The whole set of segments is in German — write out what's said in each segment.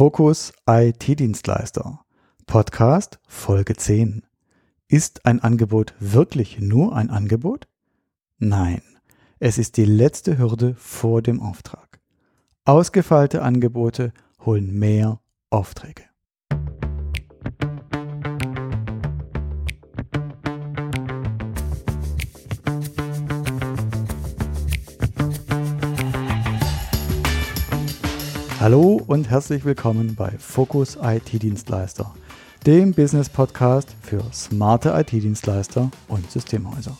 Fokus IT-Dienstleister. Podcast Folge 10. Ist ein Angebot wirklich nur ein Angebot? Nein, es ist die letzte Hürde vor dem Auftrag. Ausgefeilte Angebote holen mehr Aufträge. Hallo und herzlich willkommen bei Fokus IT-Dienstleister, dem Business-Podcast für smarte IT-Dienstleister und Systemhäuser.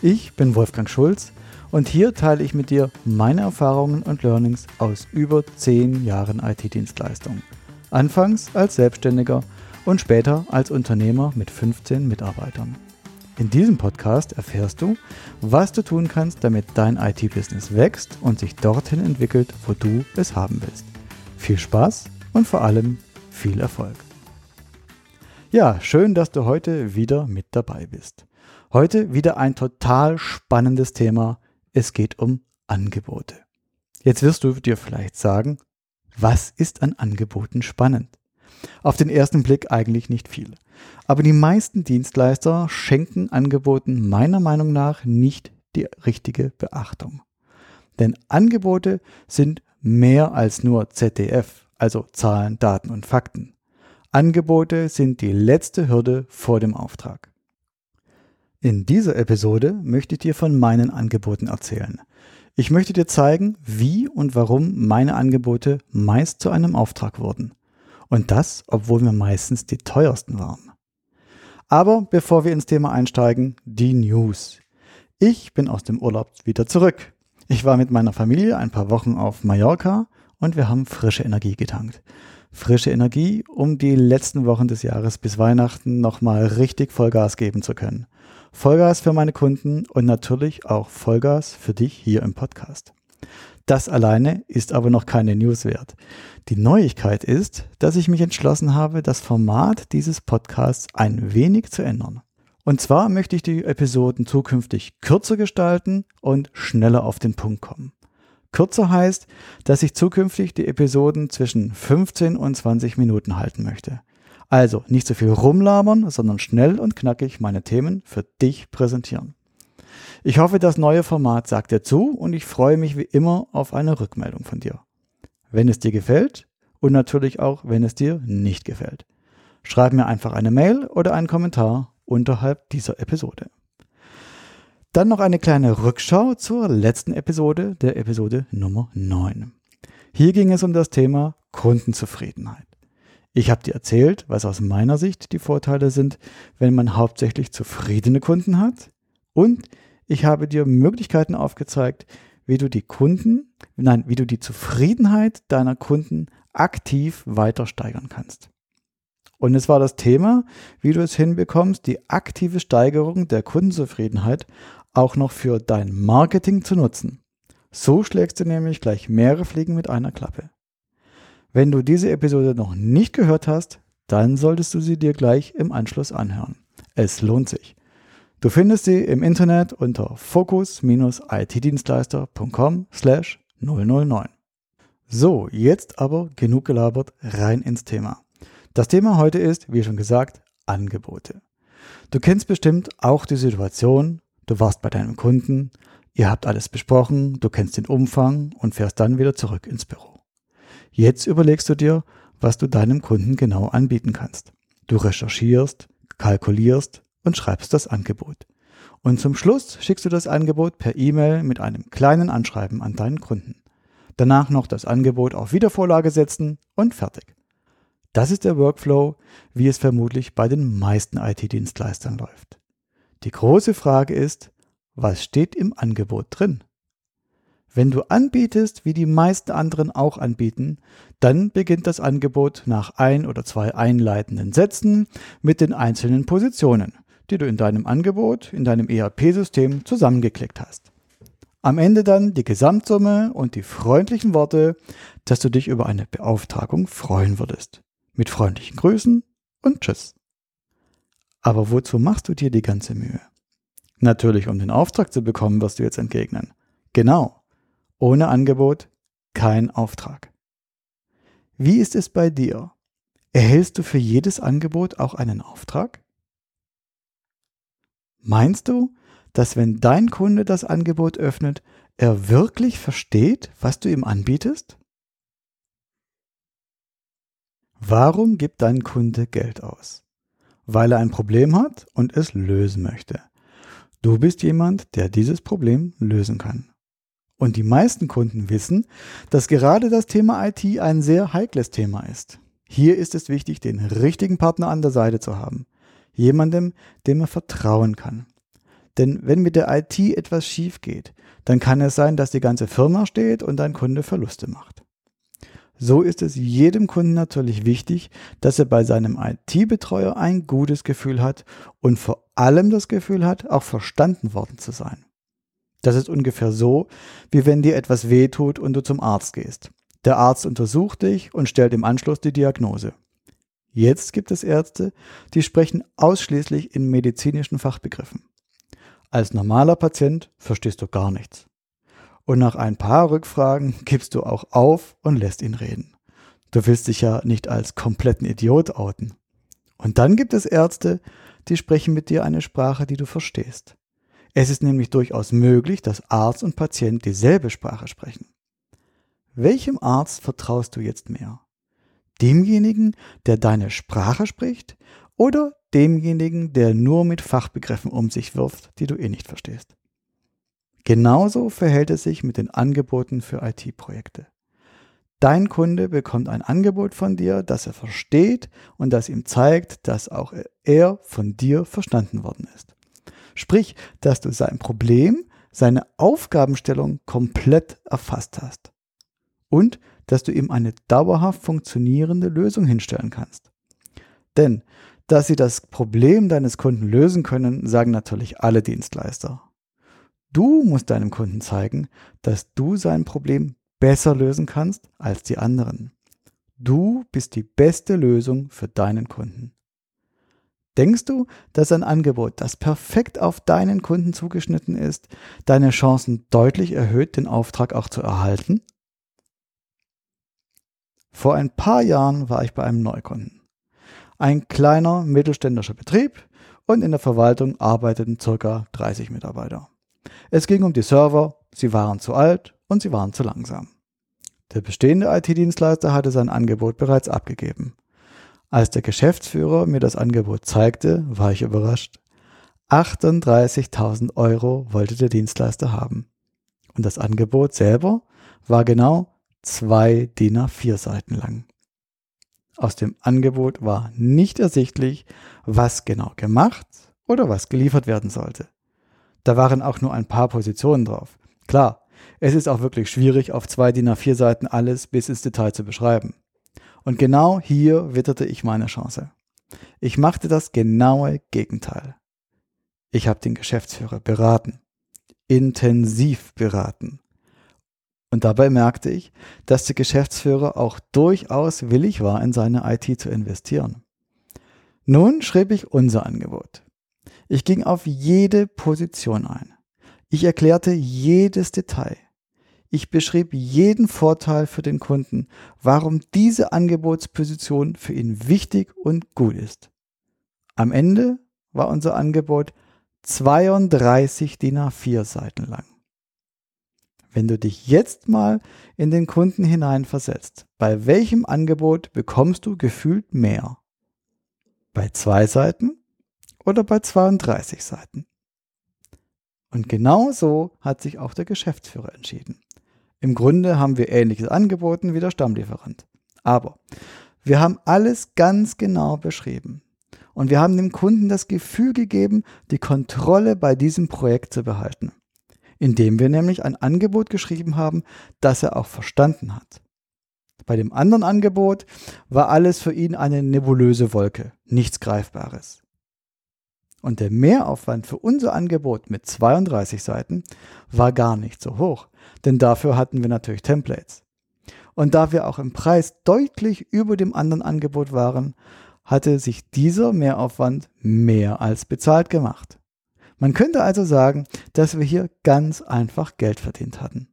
Ich bin Wolfgang Schulz und hier teile ich mit dir meine Erfahrungen und Learnings aus über 10 Jahren IT-Dienstleistung. Anfangs als Selbstständiger und später als Unternehmer mit 15 Mitarbeitern. In diesem Podcast erfährst du, was du tun kannst, damit dein IT-Business wächst und sich dorthin entwickelt, wo du es haben willst. Viel Spaß und vor allem viel Erfolg. Ja, schön, dass du heute wieder mit dabei bist. Heute wieder ein total spannendes Thema. Es geht um Angebote. Jetzt wirst du dir vielleicht sagen, was ist an Angeboten spannend? Auf den ersten Blick eigentlich nicht viel. Aber die meisten Dienstleister schenken Angeboten meiner Meinung nach nicht die richtige Beachtung. Denn Angebote sind mehr als nur ZDF, also Zahlen, Daten und Fakten. Angebote sind die letzte Hürde vor dem Auftrag. In dieser Episode möchte ich dir von meinen Angeboten erzählen. Ich möchte dir zeigen, wie und warum meine Angebote meist zu einem Auftrag wurden. Und das, obwohl wir meistens die teuersten waren. Aber bevor wir ins Thema einsteigen, die News. Ich bin aus dem Urlaub wieder zurück. Ich war mit meiner Familie ein paar Wochen auf Mallorca und wir haben frische Energie getankt. Frische Energie, um die letzten Wochen des Jahres bis Weihnachten nochmal richtig Vollgas geben zu können. Vollgas für meine Kunden und natürlich auch Vollgas für dich hier im Podcast. Das alleine ist aber noch keine News wert. Die Neuigkeit ist, dass ich mich entschlossen habe, das Format dieses Podcasts ein wenig zu ändern. Und zwar möchte ich die Episoden zukünftig kürzer gestalten und schneller auf den Punkt kommen. Kürzer heißt, dass ich zukünftig die Episoden zwischen 15 und 20 Minuten halten möchte. Also nicht so viel rumlabern, sondern schnell und knackig meine Themen für dich präsentieren. Ich hoffe, das neue Format sagt dir zu und ich freue mich wie immer auf eine Rückmeldung von dir. Wenn es dir gefällt und natürlich auch, wenn es dir nicht gefällt. Schreib mir einfach eine Mail oder einen Kommentar unterhalb dieser Episode. Dann noch eine kleine Rückschau zur letzten Episode, der Episode Nummer 9. Hier ging es um das Thema Kundenzufriedenheit. Ich habe dir erzählt, was aus meiner Sicht die Vorteile sind, wenn man hauptsächlich zufriedene Kunden hat und ich habe dir Möglichkeiten aufgezeigt, wie du die Kunden, nein, wie du die Zufriedenheit deiner Kunden aktiv weiter steigern kannst. Und es war das Thema, wie du es hinbekommst, die aktive Steigerung der Kundenzufriedenheit auch noch für dein Marketing zu nutzen. So schlägst du nämlich gleich mehrere Fliegen mit einer Klappe. Wenn du diese Episode noch nicht gehört hast, dann solltest du sie dir gleich im Anschluss anhören. Es lohnt sich. Du findest sie im Internet unter focus-itdienstleister.com slash 009. So, jetzt aber genug gelabert, rein ins Thema. Das Thema heute ist, wie schon gesagt, Angebote. Du kennst bestimmt auch die Situation, du warst bei deinem Kunden, ihr habt alles besprochen, du kennst den Umfang und fährst dann wieder zurück ins Büro. Jetzt überlegst du dir, was du deinem Kunden genau anbieten kannst. Du recherchierst, kalkulierst, und schreibst das Angebot. Und zum Schluss schickst du das Angebot per E-Mail mit einem kleinen Anschreiben an deinen Kunden. Danach noch das Angebot auf Wiedervorlage setzen und fertig. Das ist der Workflow, wie es vermutlich bei den meisten IT-Dienstleistern läuft. Die große Frage ist, was steht im Angebot drin? Wenn du anbietest, wie die meisten anderen auch anbieten, dann beginnt das Angebot nach ein oder zwei einleitenden Sätzen mit den einzelnen Positionen die du in deinem Angebot, in deinem ERP-System zusammengeklickt hast. Am Ende dann die Gesamtsumme und die freundlichen Worte, dass du dich über eine Beauftragung freuen würdest. Mit freundlichen Grüßen und Tschüss. Aber wozu machst du dir die ganze Mühe? Natürlich, um den Auftrag zu bekommen, wirst du jetzt entgegnen. Genau. Ohne Angebot kein Auftrag. Wie ist es bei dir? Erhältst du für jedes Angebot auch einen Auftrag? Meinst du, dass wenn dein Kunde das Angebot öffnet, er wirklich versteht, was du ihm anbietest? Warum gibt dein Kunde Geld aus? Weil er ein Problem hat und es lösen möchte. Du bist jemand, der dieses Problem lösen kann. Und die meisten Kunden wissen, dass gerade das Thema IT ein sehr heikles Thema ist. Hier ist es wichtig, den richtigen Partner an der Seite zu haben. Jemandem, dem er vertrauen kann. Denn wenn mit der IT etwas schief geht, dann kann es sein, dass die ganze Firma steht und dein Kunde Verluste macht. So ist es jedem Kunden natürlich wichtig, dass er bei seinem IT-Betreuer ein gutes Gefühl hat und vor allem das Gefühl hat, auch verstanden worden zu sein. Das ist ungefähr so, wie wenn dir etwas wehtut und du zum Arzt gehst. Der Arzt untersucht dich und stellt im Anschluss die Diagnose. Jetzt gibt es Ärzte, die sprechen ausschließlich in medizinischen Fachbegriffen. Als normaler Patient verstehst du gar nichts. Und nach ein paar Rückfragen gibst du auch auf und lässt ihn reden. Du willst dich ja nicht als kompletten Idiot outen. Und dann gibt es Ärzte, die sprechen mit dir eine Sprache, die du verstehst. Es ist nämlich durchaus möglich, dass Arzt und Patient dieselbe Sprache sprechen. Welchem Arzt vertraust du jetzt mehr? Demjenigen, der deine Sprache spricht, oder demjenigen, der nur mit Fachbegriffen um sich wirft, die du eh nicht verstehst? Genauso verhält es sich mit den Angeboten für IT-Projekte. Dein Kunde bekommt ein Angebot von dir, das er versteht und das ihm zeigt, dass auch er von dir verstanden worden ist. Sprich, dass du sein Problem, seine Aufgabenstellung komplett erfasst hast. Und dass du ihm eine dauerhaft funktionierende Lösung hinstellen kannst. Denn, dass sie das Problem deines Kunden lösen können, sagen natürlich alle Dienstleister. Du musst deinem Kunden zeigen, dass du sein Problem besser lösen kannst als die anderen. Du bist die beste Lösung für deinen Kunden. Denkst du, dass ein Angebot, das perfekt auf deinen Kunden zugeschnitten ist, deine Chancen deutlich erhöht, den Auftrag auch zu erhalten? Vor ein paar Jahren war ich bei einem Neukunden. Ein kleiner mittelständischer Betrieb und in der Verwaltung arbeiteten ca. 30 Mitarbeiter. Es ging um die Server, sie waren zu alt und sie waren zu langsam. Der bestehende IT-Dienstleister hatte sein Angebot bereits abgegeben. Als der Geschäftsführer mir das Angebot zeigte, war ich überrascht. 38.000 Euro wollte der Dienstleister haben. Und das Angebot selber war genau zwei DIN A4 Seiten lang. Aus dem Angebot war nicht ersichtlich, was genau gemacht oder was geliefert werden sollte. Da waren auch nur ein paar Positionen drauf. Klar, es ist auch wirklich schwierig, auf zwei DIN A4 Seiten alles bis ins Detail zu beschreiben. Und genau hier witterte ich meine Chance. Ich machte das genaue Gegenteil. Ich habe den Geschäftsführer beraten, intensiv beraten. Und dabei merkte ich, dass der Geschäftsführer auch durchaus willig war, in seine IT zu investieren. Nun schrieb ich unser Angebot. Ich ging auf jede Position ein. Ich erklärte jedes Detail. Ich beschrieb jeden Vorteil für den Kunden, warum diese Angebotsposition für ihn wichtig und gut ist. Am Ende war unser Angebot 32 DIN A4 Seiten lang. Wenn du dich jetzt mal in den Kunden hineinversetzt, bei welchem Angebot bekommst du gefühlt mehr? Bei zwei Seiten oder bei 32 Seiten? Und genau so hat sich auch der Geschäftsführer entschieden. Im Grunde haben wir ähnliches angeboten wie der Stammlieferant. Aber wir haben alles ganz genau beschrieben. Und wir haben dem Kunden das Gefühl gegeben, die Kontrolle bei diesem Projekt zu behalten. Indem wir nämlich ein Angebot geschrieben haben, das er auch verstanden hat. Bei dem anderen Angebot war alles für ihn eine nebulöse Wolke, nichts Greifbares. Und der Mehraufwand für unser Angebot mit 32 Seiten war gar nicht so hoch, denn dafür hatten wir natürlich Templates. Und da wir auch im Preis deutlich über dem anderen Angebot waren, hatte sich dieser Mehraufwand mehr als bezahlt gemacht. Man könnte also sagen, dass wir hier ganz einfach Geld verdient hatten.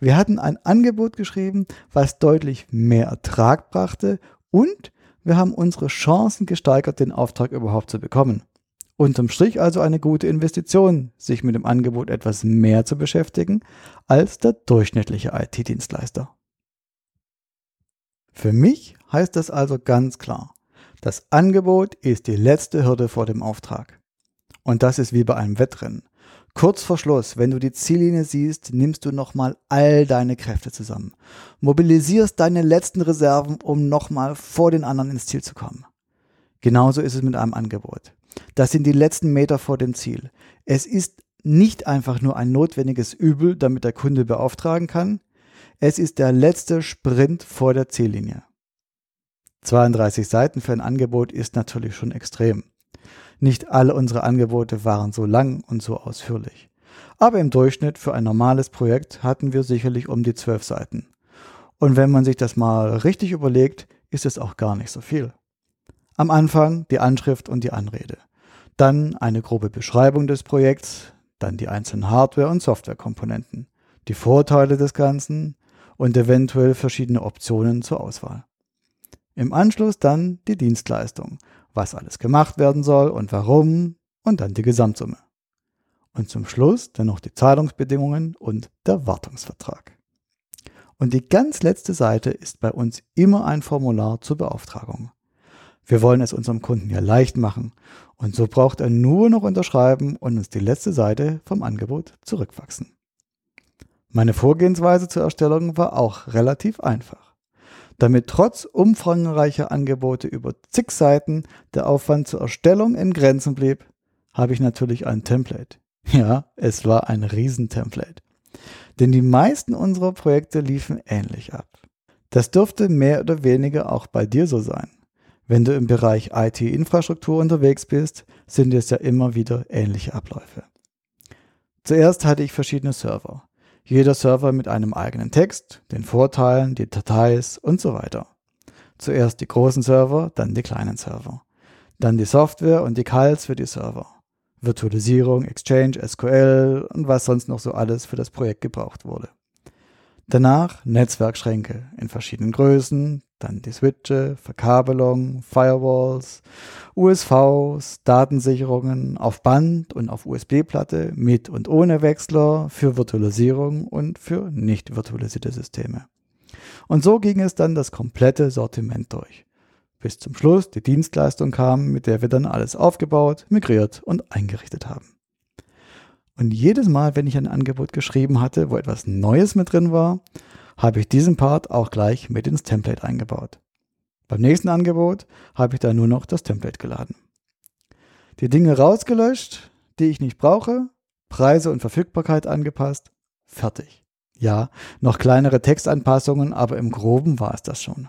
Wir hatten ein Angebot geschrieben, was deutlich mehr Ertrag brachte und wir haben unsere Chancen gesteigert, den Auftrag überhaupt zu bekommen. Unterm Strich also eine gute Investition, sich mit dem Angebot etwas mehr zu beschäftigen als der durchschnittliche IT-Dienstleister. Für mich heißt das also ganz klar, das Angebot ist die letzte Hürde vor dem Auftrag. Und das ist wie bei einem Wettrennen. Kurz vor Schluss, wenn du die Ziellinie siehst, nimmst du nochmal all deine Kräfte zusammen. Mobilisierst deine letzten Reserven, um nochmal vor den anderen ins Ziel zu kommen. Genauso ist es mit einem Angebot. Das sind die letzten Meter vor dem Ziel. Es ist nicht einfach nur ein notwendiges Übel, damit der Kunde beauftragen kann. Es ist der letzte Sprint vor der Ziellinie. 32 Seiten für ein Angebot ist natürlich schon extrem. Nicht alle unsere Angebote waren so lang und so ausführlich. Aber im Durchschnitt für ein normales Projekt hatten wir sicherlich um die 12 Seiten. Und wenn man sich das mal richtig überlegt, ist es auch gar nicht so viel. Am Anfang die Anschrift und die Anrede. Dann eine grobe Beschreibung des Projekts, dann die einzelnen Hardware- und Softwarekomponenten, die Vorteile des Ganzen und eventuell verschiedene Optionen zur Auswahl. Im Anschluss dann die Dienstleistung, was alles gemacht werden soll und warum und dann die Gesamtsumme. Und zum Schluss dann noch die Zahlungsbedingungen und der Wartungsvertrag. Und die ganz letzte Seite ist bei uns immer ein Formular zur Beauftragung. Wir wollen es unserem Kunden ja leicht machen und so braucht er nur noch unterschreiben und uns die letzte Seite vom Angebot zurückwachsen. Meine Vorgehensweise zur Erstellung war auch relativ einfach. Damit trotz umfangreicher Angebote über zig Seiten der Aufwand zur Erstellung in Grenzen blieb, habe ich natürlich ein Template. Ja, es war ein Riesentemplate. Denn die meisten unserer Projekte liefen ähnlich ab. Das dürfte mehr oder weniger auch bei dir so sein. Wenn du im Bereich IT-Infrastruktur unterwegs bist, sind es ja immer wieder ähnliche Abläufe. Zuerst hatte ich verschiedene Server. Jeder Server mit einem eigenen Text, den Vorteilen, die Dateis und so weiter. Zuerst die großen Server, dann die kleinen Server. Dann die Software und die CALs für die Server. Virtualisierung, Exchange, SQL und was sonst noch so alles für das Projekt gebraucht wurde. Danach Netzwerkschränke in verschiedenen Größen, dann die Switche, Verkabelung, Firewalls, USVs, Datensicherungen auf Band und auf USB-Platte mit und ohne Wechsler für Virtualisierung und für nicht virtualisierte Systeme. Und so ging es dann das komplette Sortiment durch. Bis zum Schluss die Dienstleistung kam, mit der wir dann alles aufgebaut, migriert und eingerichtet haben. Und jedes Mal, wenn ich ein Angebot geschrieben hatte, wo etwas Neues mit drin war, habe ich diesen Part auch gleich mit ins Template eingebaut. Beim nächsten Angebot habe ich da nur noch das Template geladen. Die Dinge rausgelöscht, die ich nicht brauche, Preise und Verfügbarkeit angepasst, fertig. Ja, noch kleinere Textanpassungen, aber im groben war es das schon.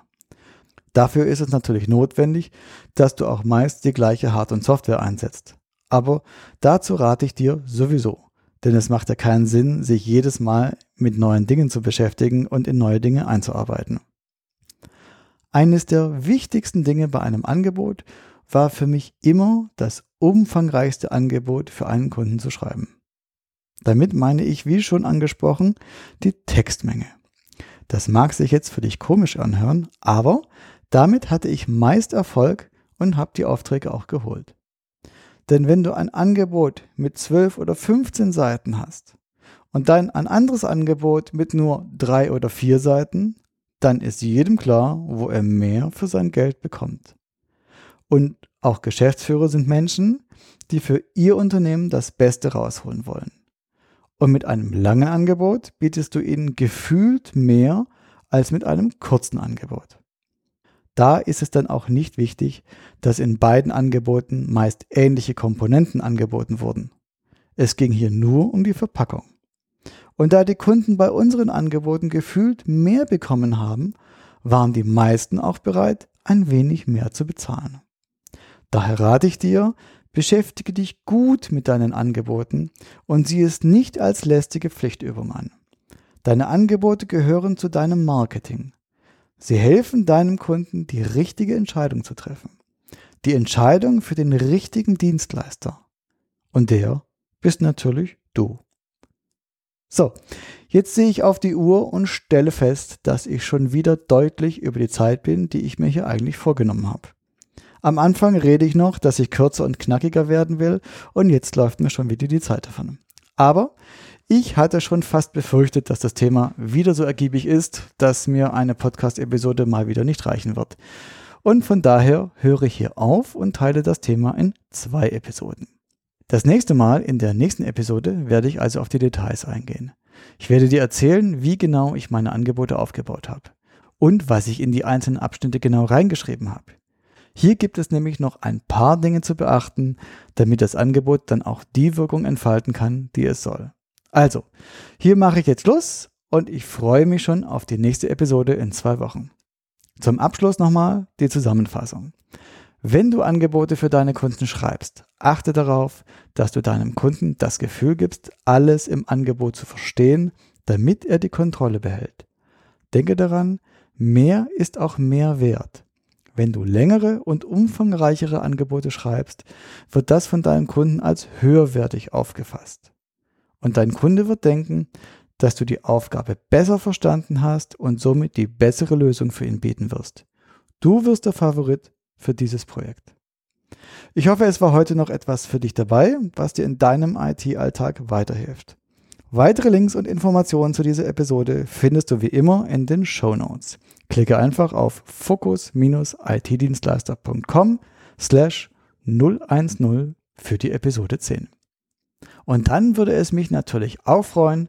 Dafür ist es natürlich notwendig, dass du auch meist die gleiche Hard- und Software einsetzt. Aber dazu rate ich dir sowieso. Denn es macht ja keinen Sinn, sich jedes Mal mit neuen Dingen zu beschäftigen und in neue Dinge einzuarbeiten. Eines der wichtigsten Dinge bei einem Angebot war für mich immer das umfangreichste Angebot für einen Kunden zu schreiben. Damit meine ich, wie schon angesprochen, die Textmenge. Das mag sich jetzt für dich komisch anhören, aber damit hatte ich meist Erfolg und habe die Aufträge auch geholt. Denn wenn du ein Angebot mit 12 oder 15 Seiten hast und dann ein anderes Angebot mit nur drei oder vier Seiten, dann ist jedem klar, wo er mehr für sein Geld bekommt. Und auch Geschäftsführer sind Menschen, die für ihr Unternehmen das Beste rausholen wollen. Und mit einem langen Angebot bietest du ihnen gefühlt mehr als mit einem kurzen Angebot. Da ist es dann auch nicht wichtig, dass in beiden Angeboten meist ähnliche Komponenten angeboten wurden. Es ging hier nur um die Verpackung. Und da die Kunden bei unseren Angeboten gefühlt mehr bekommen haben, waren die meisten auch bereit, ein wenig mehr zu bezahlen. Daher rate ich dir, beschäftige dich gut mit deinen Angeboten und sieh es nicht als lästige Pflichtübung an. Deine Angebote gehören zu deinem Marketing. Sie helfen deinem Kunden, die richtige Entscheidung zu treffen. Die Entscheidung für den richtigen Dienstleister. Und der bist natürlich du. So, jetzt sehe ich auf die Uhr und stelle fest, dass ich schon wieder deutlich über die Zeit bin, die ich mir hier eigentlich vorgenommen habe. Am Anfang rede ich noch, dass ich kürzer und knackiger werden will und jetzt läuft mir schon wieder die Zeit davon. Aber ich hatte schon fast befürchtet, dass das Thema wieder so ergiebig ist, dass mir eine Podcast-Episode mal wieder nicht reichen wird. Und von daher höre ich hier auf und teile das Thema in zwei Episoden. Das nächste Mal in der nächsten Episode werde ich also auf die Details eingehen. Ich werde dir erzählen, wie genau ich meine Angebote aufgebaut habe und was ich in die einzelnen Abschnitte genau reingeschrieben habe. Hier gibt es nämlich noch ein paar Dinge zu beachten, damit das Angebot dann auch die Wirkung entfalten kann, die es soll. Also, hier mache ich jetzt Schluss und ich freue mich schon auf die nächste Episode in zwei Wochen. Zum Abschluss nochmal die Zusammenfassung. Wenn du Angebote für deine Kunden schreibst, achte darauf, dass du deinem Kunden das Gefühl gibst, alles im Angebot zu verstehen, damit er die Kontrolle behält. Denke daran, mehr ist auch mehr wert. Wenn du längere und umfangreichere Angebote schreibst, wird das von deinem Kunden als höherwertig aufgefasst. Und dein Kunde wird denken, dass du die Aufgabe besser verstanden hast und somit die bessere Lösung für ihn bieten wirst. Du wirst der Favorit für dieses Projekt. Ich hoffe, es war heute noch etwas für dich dabei, was dir in deinem IT-Alltag weiterhilft. Weitere Links und Informationen zu dieser Episode findest du wie immer in den Show Notes. Klicke einfach auf fokus-itdienstleister.com slash 010 für die Episode 10. Und dann würde es mich natürlich auch freuen,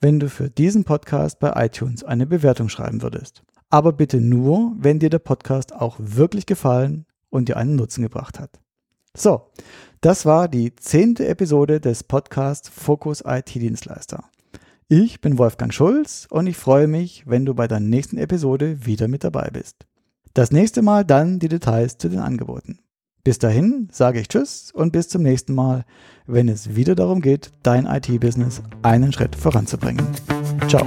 wenn du für diesen Podcast bei iTunes eine Bewertung schreiben würdest aber bitte nur, wenn dir der Podcast auch wirklich gefallen und dir einen Nutzen gebracht hat. So, das war die zehnte Episode des Podcasts Fokus IT Dienstleister. Ich bin Wolfgang Schulz und ich freue mich, wenn du bei der nächsten Episode wieder mit dabei bist. Das nächste Mal dann die Details zu den Angeboten. Bis dahin sage ich Tschüss und bis zum nächsten Mal, wenn es wieder darum geht, dein IT-Business einen Schritt voranzubringen. Ciao.